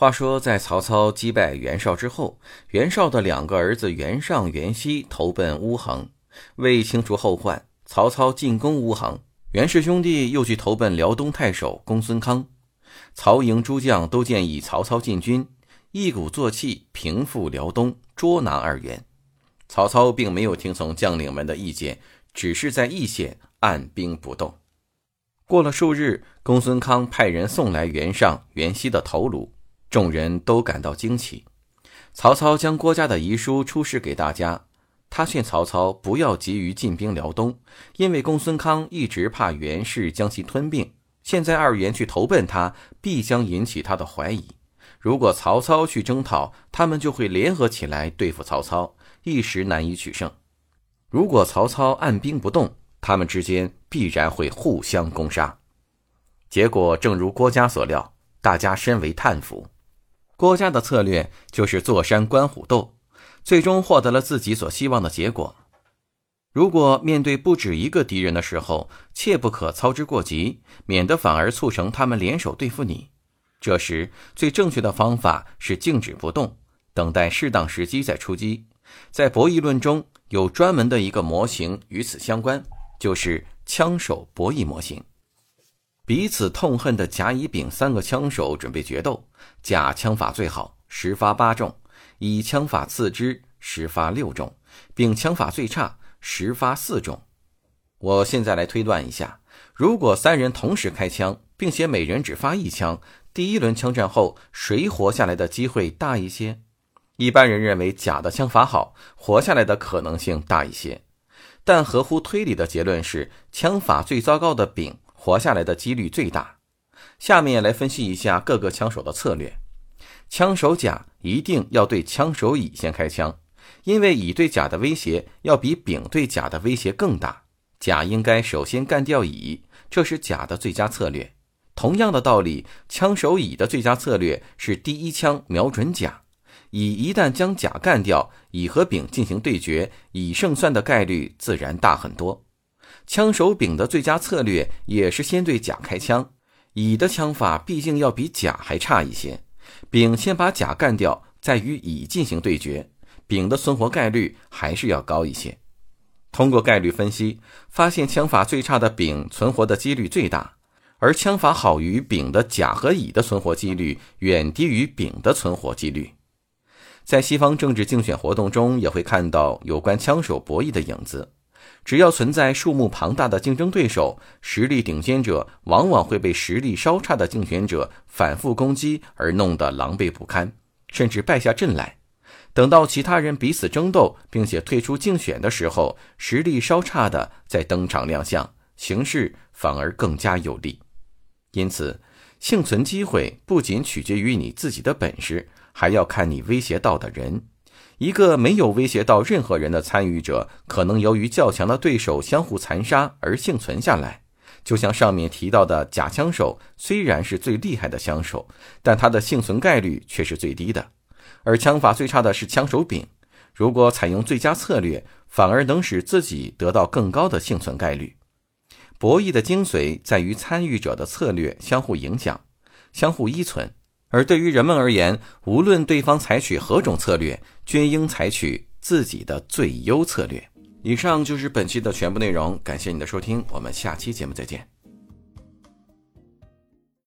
话说，在曹操击败袁绍之后，袁绍的两个儿子袁尚、袁熙投奔乌恒。为清除后患，曹操进攻乌恒，袁氏兄弟又去投奔辽东太守公孙康。曹营诸将都建议曹操进军，一鼓作气平复辽东，捉拿二袁。曹操并没有听从将领们的意见，只是在易县按兵不动。过了数日，公孙康派人送来袁尚、袁熙的头颅。众人都感到惊奇。曹操将郭嘉的遗书出示给大家，他劝曹操不要急于进兵辽东，因为公孙康一直怕袁氏将其吞并。现在二袁去投奔他，必将引起他的怀疑。如果曹操去征讨，他们就会联合起来对付曹操，一时难以取胜。如果曹操按兵不动，他们之间必然会互相攻杀。结果正如郭嘉所料，大家深为叹服。郭嘉的策略就是坐山观虎斗，最终获得了自己所希望的结果。如果面对不止一个敌人的时候，切不可操之过急，免得反而促成他们联手对付你。这时最正确的方法是静止不动，等待适当时机再出击。在博弈论中有专门的一个模型与此相关，就是枪手博弈模型。彼此痛恨的甲、乙、丙三个枪手准备决斗。甲枪法最好，十发八中；乙枪法次之，十发六中；丙枪法最差，十发四中。我现在来推断一下：如果三人同时开枪，并且每人只发一枪，第一轮枪战后谁活下来的机会大一些？一般人认为甲的枪法好，活下来的可能性大一些。但合乎推理的结论是，枪法最糟糕的丙。活下来的几率最大。下面来分析一下各个枪手的策略。枪手甲一定要对枪手乙先开枪，因为乙对甲的威胁要比丙对甲的威胁更大。甲应该首先干掉乙，这是甲的最佳策略。同样的道理，枪手乙的最佳策略是第一枪瞄准甲。乙一旦将甲干掉，乙和丙进行对决，乙胜算的概率自然大很多。枪手丙的最佳策略也是先对甲开枪，乙的枪法毕竟要比甲还差一些。丙先把甲干掉，再与乙进行对决，丙的存活概率还是要高一些。通过概率分析，发现枪法最差的丙存活的几率最大，而枪法好于丙的甲和乙的存活几率远低于丙的存活几率。在西方政治竞选活动中，也会看到有关枪手博弈的影子。只要存在数目庞大的竞争对手，实力顶尖者往往会被实力稍差的竞选者反复攻击，而弄得狼狈不堪，甚至败下阵来。等到其他人彼此争斗，并且退出竞选的时候，实力稍差的再登场亮相，形势反而更加有利。因此，幸存机会不仅取决于你自己的本事，还要看你威胁到的人。一个没有威胁到任何人的参与者，可能由于较强的对手相互残杀而幸存下来。就像上面提到的假枪手，虽然是最厉害的枪手，但他的幸存概率却是最低的。而枪法最差的是枪手丙，如果采用最佳策略，反而能使自己得到更高的幸存概率。博弈的精髓在于参与者的策略相互影响、相互依存。而对于人们而言，无论对方采取何种策略，均应采取自己的最优策略。以上就是本期的全部内容，感谢你的收听，我们下期节目再见。